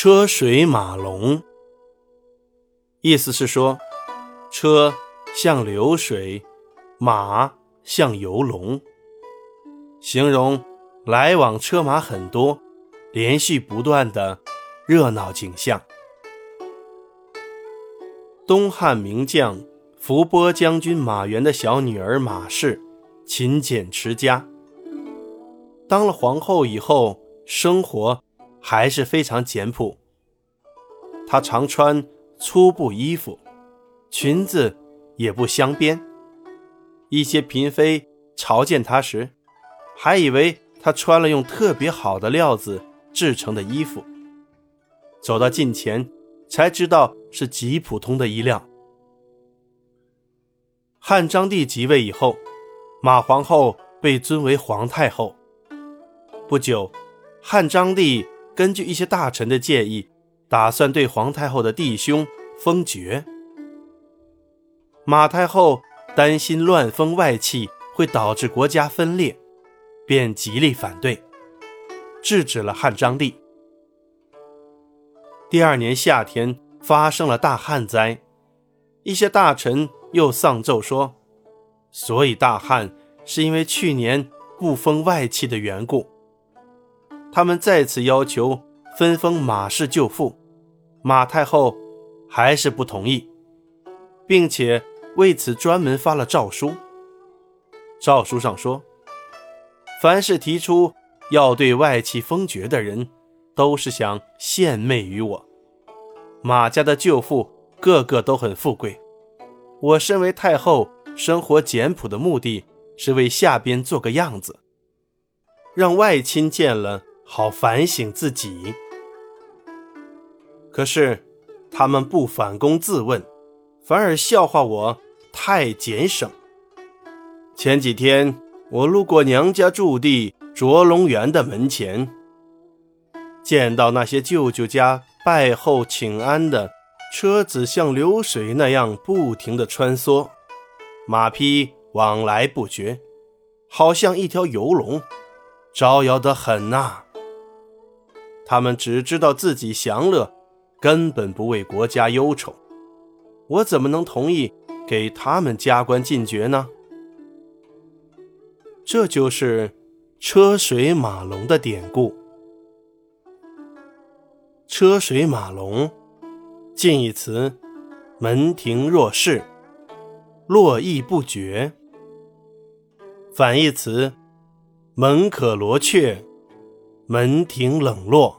车水马龙，意思是说，车像流水，马像游龙，形容来往车马很多、连续不断的热闹景象。东汉名将伏波将军马援的小女儿马氏，勤俭持家，当了皇后以后，生活。还是非常简朴。她常穿粗布衣服，裙子也不镶边。一些嫔妃朝见她时，还以为她穿了用特别好的料子制成的衣服。走到近前，才知道是极普通的衣料。汉章帝即位以后，马皇后被尊为皇太后。不久，汉章帝。根据一些大臣的建议，打算对皇太后的弟兄封爵。马太后担心乱封外戚会导致国家分裂，便极力反对，制止了汉章帝。第二年夏天发生了大旱灾，一些大臣又丧奏说，所以大旱是因为去年不封外戚的缘故。他们再次要求分封马氏舅父，马太后还是不同意，并且为此专门发了诏书。诏书上说，凡是提出要对外戚封爵的人，都是想献媚于我。马家的舅父个个都很富贵，我身为太后，生活简朴的目的是为下边做个样子，让外亲见了。好反省自己，可是他们不反躬自问，反而笑话我太俭省。前几天我路过娘家驻地卓龙园的门前，见到那些舅舅家拜后请安的车子像流水那样不停地穿梭，马匹往来不绝，好像一条游龙，招摇得很呐。他们只知道自己享乐，根本不为国家忧愁。我怎么能同意给他们加官进爵呢？这就是车水马龙的典故。车水马龙，近义词：门庭若市，络绎不绝；反义词：门可罗雀，门庭冷落。